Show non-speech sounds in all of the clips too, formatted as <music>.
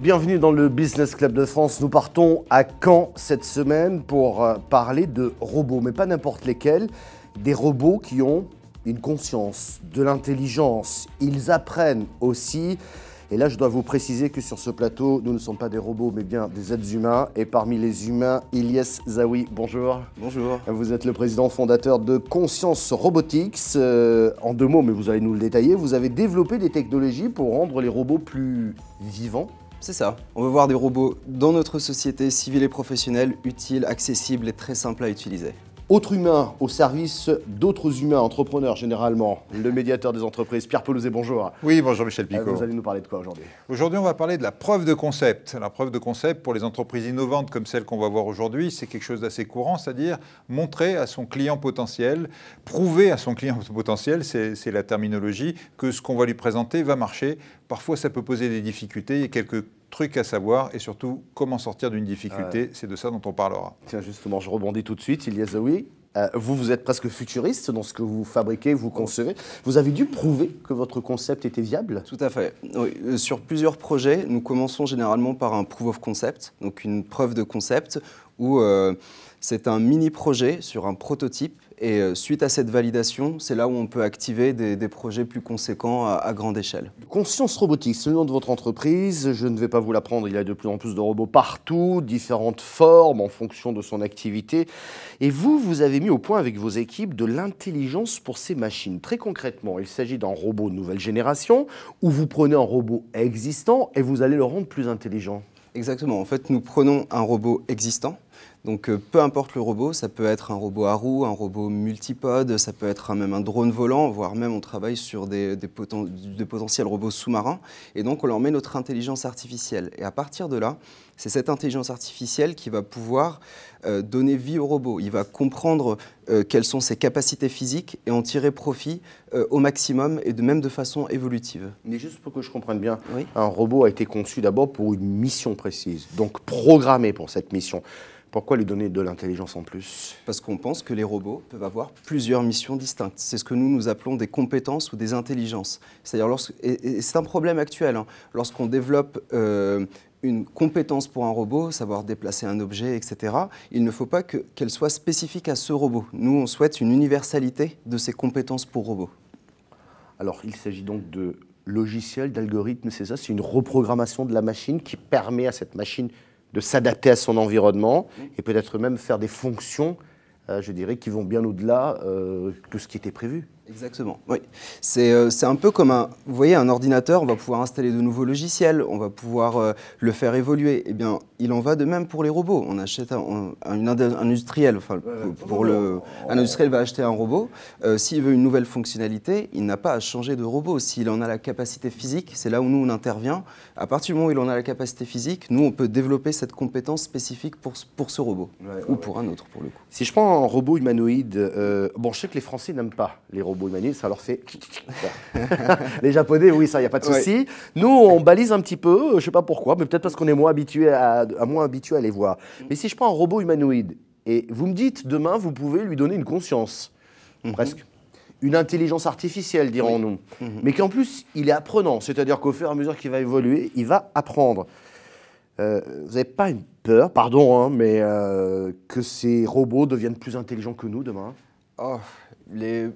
Bienvenue dans le Business Club de France. Nous partons à Caen cette semaine pour euh, parler de robots, mais pas n'importe lesquels. Des robots qui ont une conscience, de l'intelligence. Ils apprennent aussi. Et là, je dois vous préciser que sur ce plateau, nous ne sommes pas des robots, mais bien des êtres humains. Et parmi les humains, Ilyes Zawi, bonjour. Bonjour. Vous êtes le président fondateur de Conscience Robotics. Euh, en deux mots, mais vous allez nous le détailler, vous avez développé des technologies pour rendre les robots plus vivants, C'est ça. On veut voir des robots dans notre société civile et professionnelle, utiles, accessibles et très simples à utiliser. Autres humains au service d'autres humains, entrepreneurs généralement. Le médiateur des entreprises, Pierre Pelouzet, bonjour. Oui, bonjour Michel Euh, Picot. Vous allez nous parler de quoi aujourd'hui? Aujourd'hui, on va parler de la preuve de concept. La preuve de concept pour les entreprises innovantes comme celle qu'on va voir aujourd'hui, c'est quelque chose d'assez courant, c'est-à-dire montrer à son client potentiel, prouver à son client <laughs> potentiel, c'est la terminologie, que ce qu'on va lui présenter va marcher. Parfois, ça peut poser des difficultés, a quelques trucs à savoir et surtout comment sortir d'une difficulté, c'est de ça dont on parlera. Tiens, justement, je rebondis tout de suite, Ilyes Zawi. Euh, vous, vous êtes presque futuriste dans ce que vous fabriquez, vous concevez. Vous avez dû prouver que votre concept était viable? Tout à fait. Oui, euh, sur plusieurs projets, nous commençons généralement par un proof of concept, donc une preuve de concept, où euh, c'est un mini projet sur un prototype. Et euh, suite à cette validation, c'est là où on peut activer des, des projets plus conséquents à, à grande échelle. Conscience Robotics, c'est le nom de votre entreprise. Je ne vais pas vous l'apprendre, il y a de plus en plus de robots partout, différentes formes en fonction de son activité. Et vous, vous avez mis au point avec vos équipes de l'intelligence pour ces machines. Très concrètement, il s'agit d'un robot de nouvelle génération où vous prenez un robot existant et vous allez le rendre plus intelligent. Exactement. En fait, nous prenons un robot existant. Donc, euh, peu importe le robot, ça peut être un robot à roues, un robot multipode, ça peut être même un drone volant, voire même on travaille sur des, des poten- des potentiels robots sous-marins. Et donc, on leur met notre intelligence artificielle. Et à partir de là, c'est cette intelligence artificielle qui va pouvoir euh, donner vie au robot. Il va comprendre euh, quelles sont ses capacités physiques et en tirer profit euh, au maximum et de même de façon évolutive. Mais juste pour que je comprenne bien, Oui. un robot a été conçu d'abord pour une mission précise, donc programmé pour cette mission. Pourquoi lui donner de l'intelligence en plus? Parce qu'on pense que les robots peuvent avoir plusieurs missions distinctes. C'est ce que nous, nous appelons des compétences ou des intelligences. C'est-à-dire, lorsque- et, et c'est un problème actuel. hein. Lorsqu'on développe euh, une compétence pour un robot, savoir déplacer un objet, etc., il ne faut pas que- qu'elle soit spécifique à ce robot. Nous, on souhaite une universalité de ces compétences pour robots. Alors, il s'agit donc de logiciels, d'algorithmes, c'est ça? C'est une reprogrammation de la machine qui permet à cette machine de s'adapter à son environnement et peut-être même faire des fonctions, euh, je dirais, qui vont bien au-delà euh, que ce qui était prévu. Exactement, oui. C'est euh, c'est un peu comme un, vous voyez, un ordinateur, on va pouvoir installer de nouveaux logiciels, on va pouvoir euh, le faire évoluer. Eh bien, il en va de même pour les robots. On achète un, un- un ind- un industriel, enfin, pour- pour le, un industriel va acheter un robot. Euh, S'il veut une nouvelle fonctionnalité, il n'a pas à changer de robot. S'il en a la capacité physique, c'est là où nous on intervient. À partir du moment où il en a la capacité physique, nous on peut développer cette compétence spécifique pour, ce- pour ce robot ou pour un autre pour le coup. Si je prends un robot humanoïde, euh, bon, je sais que les Français n'aiment pas les robots ça leur fait. <laughs> les Japonais, oui, ça, il n'y a pas de Ouais. souci. Nous, on balise un petit peu, je ne sais pas pourquoi, mais peut-être parce qu'on est moins habitué à, à moins habitué à les voir. Mais si je prends un robot humanoïde et vous me dites demain, vous pouvez lui donner une conscience, presque. Une intelligence artificielle, dirons-nous. Mais qu'en plus, il est apprenant, c'est-à-dire qu'au fur et à mesure qu'il va évoluer, il va apprendre. Euh, vous n'avez pas une peur, pardon, hein, mais euh, que ces robots deviennent plus intelligents que nous demain? Oh, les...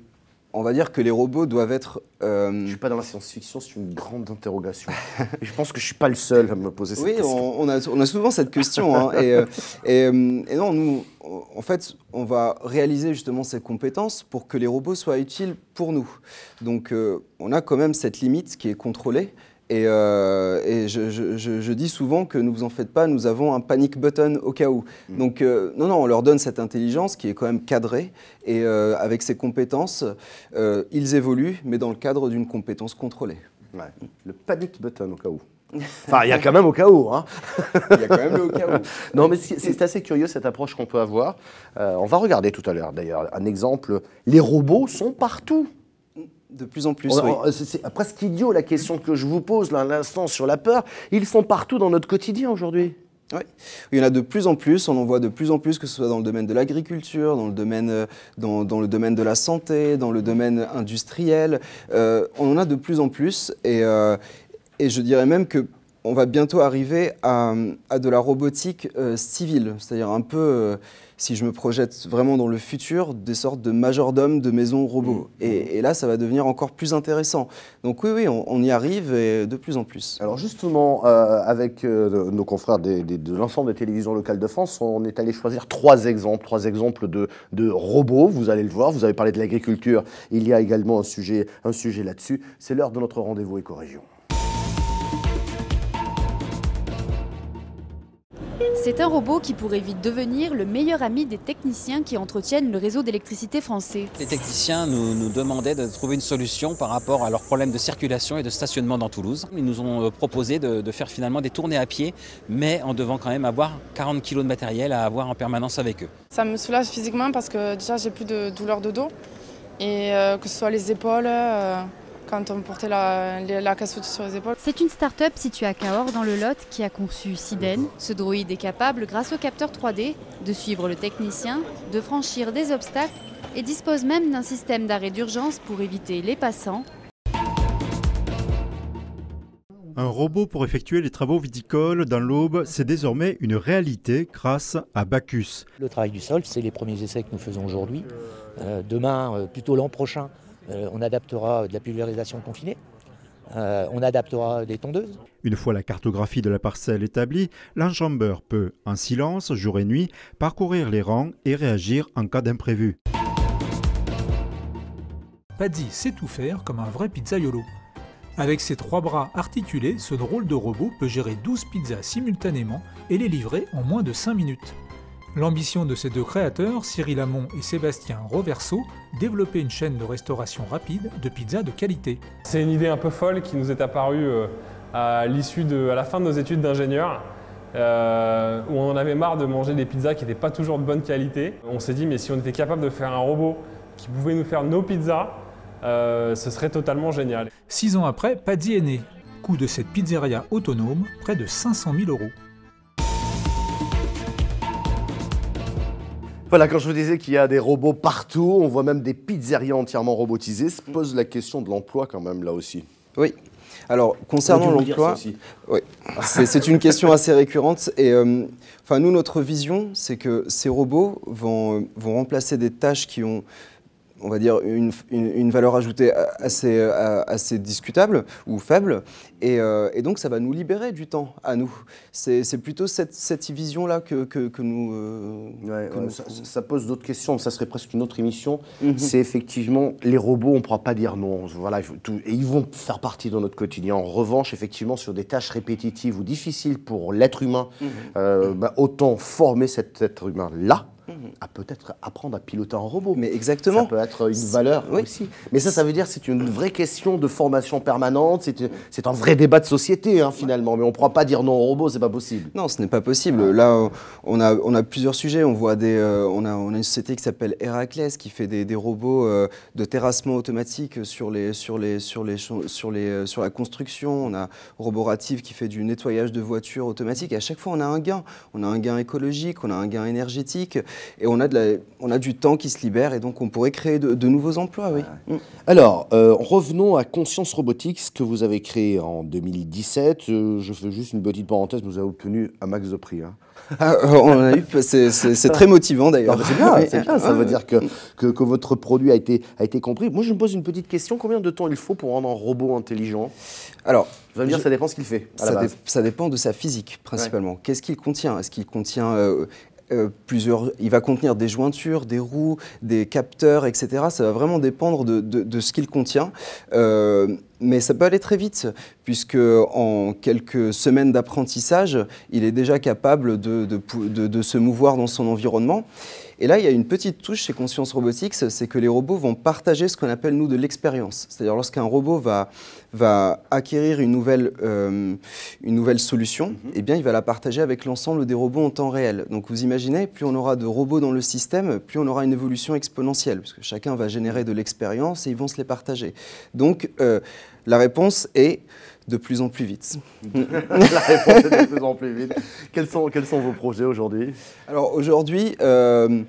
On va dire que les robots doivent être. euh, Je ne suis pas dans la science-fiction, c'est une grande interrogation. et <laughs> je pense que je ne suis pas le seul à me poser cette Oui, question. on, on a, on a souvent cette question. hein, et, euh, et, euh, et non, nous, en fait, on va réaliser justement ces compétences pour que les robots soient utiles pour nous. Donc, euh, on a quand même cette limite qui est contrôlée. Et, euh, et je, je- je- je dis souvent que ne vous en faites pas, nous avons un panic button au cas où. Donc, euh, non, non, on leur donne cette intelligence qui est quand même cadrée. Et euh, avec ces compétences, ils évoluent, mais dans le cadre d'une compétence contrôlée. Ouais. Le panic button au cas où. <laughs> Enfin, il y a quand même au cas où. Hein. Il y a quand même le au cas où. <laughs> Non, mais c'est assez curieux cette approche qu'on peut avoir. On va regarder tout à l'heure d'ailleurs un exemple. Les robots sont partout. De plus en plus, On- oui. C'est presque idiot la question que je vous pose là à l'instant sur la peur. Ils sont partout dans notre quotidien aujourd'hui. Oui, il y en a de plus en plus, on en voit de plus en plus, que ce soit dans le domaine de l'agriculture, dans, le domaine, euh, dans, dans, le domaine de la santé, dans le domaine industriel. Euh, on en a de plus en plus et, euh, et je dirais même que on va bientôt arriver à, à de la robotique euh, civile, c'est-à-dire un peu, euh, si je me projette vraiment dans le futur, des sortes de majordomes de maisons robots. Mmh. Et, et, là, ça va devenir encore plus intéressant. Donc oui, oui, on, on y arrive et de plus en plus. Alors justement, euh, avec nos confrères des, des, de l'ensemble des télévisions locales de France, on est allé choisir trois exemples, trois exemples de, de robots. Vous allez le voir, vous avez parlé de l'agriculture, il y a également un sujet, un sujet là-dessus. C'est l'heure de notre rendez-vous éco-région. C'est un robot qui pourrait vite devenir le meilleur ami des techniciens qui entretiennent le réseau d'électricité français. Les techniciens nous, nous, demandaient de trouver une solution par rapport à leurs problèmes de circulation et de stationnement dans Toulouse. Ils nous ont proposé de, de faire finalement des tournées à pied, mais en devant quand même avoir 40 kg de matériel à avoir en permanence avec eux. Ça me soulage physiquement parce que déjà j'ai plus de douleur de dos et euh, que ce soit les épaules. Euh quand on portait la, la casse sur les épaules. C'est une start-up située à Cahors dans le Lot qui a conçu Siden. Ce droïde est capable, grâce au capteur 3D, de suivre le technicien, de franchir des obstacles et dispose même d'un système d'arrêt d'urgence pour éviter les passants. Un robot pour effectuer les travaux viticoles dans l'Aube, c'est désormais une réalité grâce à Bacchus. Le travail du sol, c'est les premiers essais que nous faisons aujourd'hui. Euh, demain, euh, plutôt l'an prochain, on adaptera de la pulvérisation confinée. Euh, on adaptera des tondeuses. Une fois la cartographie de la parcelle établie, l'enjambeur peut, en silence, jour et nuit, parcourir les rangs et réagir en cas d'imprévu. Paddy sait tout faire comme un vrai pizzaiolo. Avec ses trois bras articulés, ce drôle de robot peut gérer 12 pizzas simultanément et les livrer en moins de 5 minutes. L'ambition de ces deux créateurs, Cyril Hamon et Sébastien Roverso, développer une chaîne de restauration rapide de pizzas de qualité. C'est une idée un peu folle qui nous est apparue à l'issue de, à la fin de nos études d'ingénieur, euh, où on en avait marre de manger des pizzas qui n'étaient pas toujours de bonne qualité. On s'est dit mais si on était capable de faire un robot qui pouvait nous faire nos pizzas, euh, ce serait totalement génial. Six ans après, Paddy est né. Coût de cette pizzeria autonome, près de 500 000 euros. Voilà, quand je vous disais qu'il y a des robots partout, on voit même des pizzerias entièrement robotisées, se pose la question de l'emploi quand même là aussi. Oui. Alors, concernant l'emploi, oui, c'est une question assez récurrente. Et euh, enfin, nous, notre vision, c'est que ces robots vont, vont remplacer des tâches qui ont on va dire, une, une, une, valeur ajoutée assez, assez discutable ou faible. Et, euh, et, donc, ça va nous libérer du temps à nous. C'est plutôt cette, cette vision-là que, que, que, nous. Euh, ouais, que ouais, nous... Ça, ça, pose d'autres questions. Ça serait presque une autre émission. Mm -hmm. C'est effectivement les robots, on ne pourra pas dire non. Voilà, tout, et ils vont faire partie de notre quotidien. En revanche, effectivement, sur des tâches répétitives ou difficiles pour l'être humain, mm -hmm. euh, bah, autant former cet être humain-là à peut-être apprendre à piloter un robot. Mais exactement. Ça peut être une valeur oui. aussi. Mais ça, ça veut dire que c'est une vraie question de formation permanente, c'est un vrai débat de société hein, finalement. Mais on ne pourra pas dire non au robot, c'est pas possible. Non, ce n'est pas possible. Là, on a, on a plusieurs sujets. On, voit des, euh, on, a, on a une société qui s'appelle Héraclès qui fait des, des robots euh, de terrassement automatique sur, les, sur, les, sur, les, sur, les, euh, sur la construction. On a Roborative qui fait du nettoyage de voitures automatique. Et à chaque fois, on a un gain. On a un gain écologique, on a un gain énergétique et on a, de la, on a du temps qui se libère et donc on pourrait créer de, de nouveaux emplois. Oui. Ouais. Alors, euh, revenons à Conscience Robotics que vous avez créé en 2017. Euh, je fais juste une petite parenthèse, vous avez obtenu un max de prix. Hein. <laughs> Ah, on a eu, c'est très motivant d'ailleurs. C'est bien, c'est bien, ça veut dire que, que, que, votre produit a été, a été compris. Moi, je me pose une petite question, combien de temps il faut pour rendre un robot intelligent? Alors, vous allez me dire, je, ça dépend ce qu'il fait. Ça, dé ça, dépend de sa physique, principalement. Ouais. Qu'est-ce qu'il contient? Est-ce qu'il contient euh, euh, il va contenir des jointures, des roues, des capteurs, etc. Ça va vraiment dépendre de ce qu'il contient. Euh, mais ça peut aller très vite, puisque en quelques semaines d'apprentissage, il est déjà capable de, de, se mouvoir dans son environnement. Et là, il y a une petite touche chez Conscience Robotics, c'est que les robots vont partager ce qu'on appelle, nous, de l'expérience. C'est-à-dire lorsqu'un robot va, va acquérir une nouvelle, euh, une nouvelle solution, mm -hmm. eh bien, il va la partager avec l'ensemble des robots en temps réel. Donc vous imaginez, plus on aura de robots dans le système, plus on aura une évolution exponentielle, parce que chacun va générer de l'expérience et ils vont se les partager. Donc, euh, la réponse est De plus en plus vite. <laughs> La réponse est de plus en plus vite. Quels sont, quels sont vos projets aujourd'hui? Alors aujourd'hui, euh,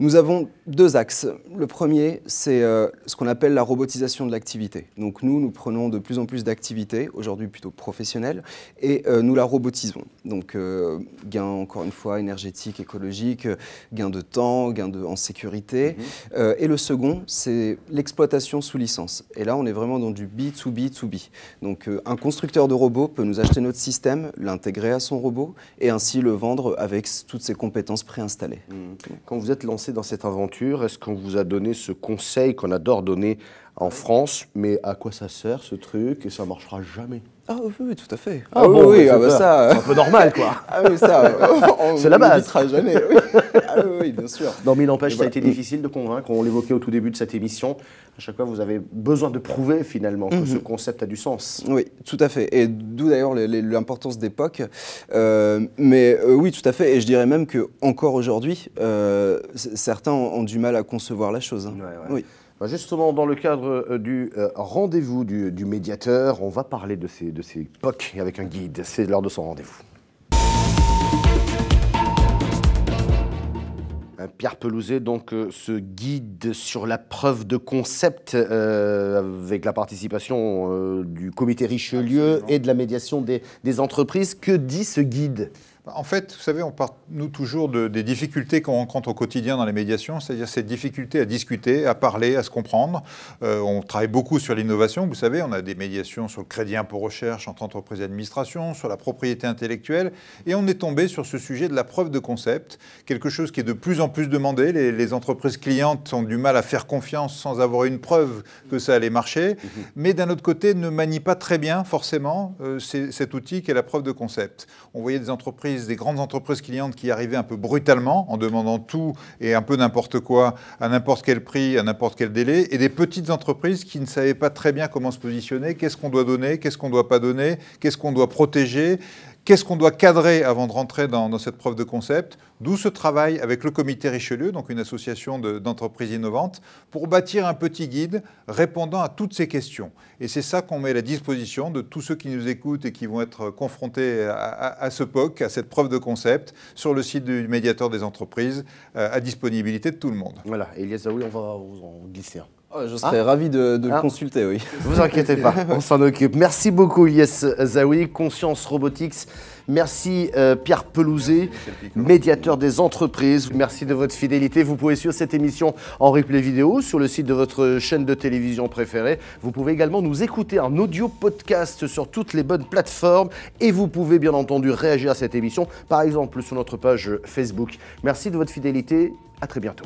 nous avons deux axes. Le premier, c'est euh, ce qu'on appelle la robotisation de l'activité. Donc nous, nous prenons de plus en plus d'activités, aujourd'hui plutôt professionnelles, et euh, nous la robotisons. Donc euh, gain, encore une fois, énergétique, écologique, gain de temps, gain de, en sécurité. Euh, et le second, c'est l'exploitation sous licence. Et là, on est vraiment dans du B2B, 2B. Donc un constructeur de robots peut nous acheter notre système, l'intégrer à son robot, et ainsi le vendre avec toutes ses compétences préinstallées. Quand vous êtes lancé dans cette aventure, est-ce qu'on vous a donné ce conseil qu'on adore donner en France? Mais à quoi ça sert ce truc? Et ça marchera jamais Ah oui, tout à fait. Ah bon, oui, ah bah ça... C'est un peu normal, quoi. <laughs> Ah oui, ça, <laughs> on- C'est la on base. n'évitera jamais. Oui. Ah oui, bien sûr. Non, mais il n'empêche, ça a été difficile de convaincre. On l'évoquait au tout début de cette émission. À chaque fois, vous avez besoin de prouver finalement que Mhm. ce concept a du sens. Oui, tout à fait. Et d'où d'ailleurs l'importance d'époque. Euh, mais euh, oui, tout à fait. Et je dirais même que encore aujourd'hui, euh, certains ont, ont du mal à concevoir la chose. hein. Oui. Bah, Justement, dans le cadre euh, du euh, rendez-vous du, du médiateur, on va parler de ces, de ces POC avec un guide. C'est l'heure de son rendez-vous. Pierre Pelouzet, donc euh, ce guide sur la preuve de concept euh, avec la participation euh, du comité Richelieu et de la médiation des, des entreprises. Que dit ce guide? En fait, vous savez, on part, nous, toujours de- des difficultés qu'on rencontre au quotidien dans les médiations, c'est-à-dire cette difficulté à discuter, à parler, à se comprendre. Euh, on travaille beaucoup sur l'innovation, vous savez, on a des médiations sur le crédit impôt recherche entre entreprises et administration, sur la propriété intellectuelle, et on est tombé sur ce sujet de la preuve de concept, quelque chose qui est de plus en plus demandé. Les, les entreprises clientes ont du mal à faire confiance sans avoir une preuve que ça allait marcher, mais d'un autre côté, ne manient pas très bien forcément euh, cet outil qui est la preuve de concept. On voyait des entreprises, des grandes entreprises clientes qui arrivaient un peu brutalement en demandant tout et un peu n'importe quoi à n'importe quel prix, à n'importe quel délai, et des petites entreprises qui ne savaient pas très bien comment se positionner, qu'est-ce qu'on doit donner, qu'est-ce qu'on ne doit pas donner, qu'est-ce qu'on doit protéger, Qu'est-ce qu'on doit cadrer avant de rentrer dans, cette preuve de concept D'où ce travail avec le comité Richelieu, donc une association de- d'entreprises innovantes, pour bâtir un petit guide répondant à toutes ces questions. Et c'est ça qu'on met à la disposition de tous ceux qui nous écoutent et qui vont être confrontés à ce POC, à cette preuve de concept, sur le site du médiateur des entreprises, euh, à disponibilité de tout le monde. Voilà, Elias Zaoui, on va vous en glisser un. Oh, je serais ravi de, de Ah. le consulter, oui. Vous inquiétez pas, <laughs> on s'en occupe. Merci beaucoup Elias Zaoui, Conscience Robotics. Merci euh, Pierre Pelouzet, médiateur des entreprises. Merci de votre fidélité. Vous pouvez suivre cette émission en replay vidéo sur le site de votre chaîne de télévision préférée. Vous pouvez également nous écouter en audio podcast sur toutes les bonnes plateformes et vous pouvez bien entendu réagir à cette émission, par exemple sur notre page Facebook. Merci de votre fidélité. À très bientôt.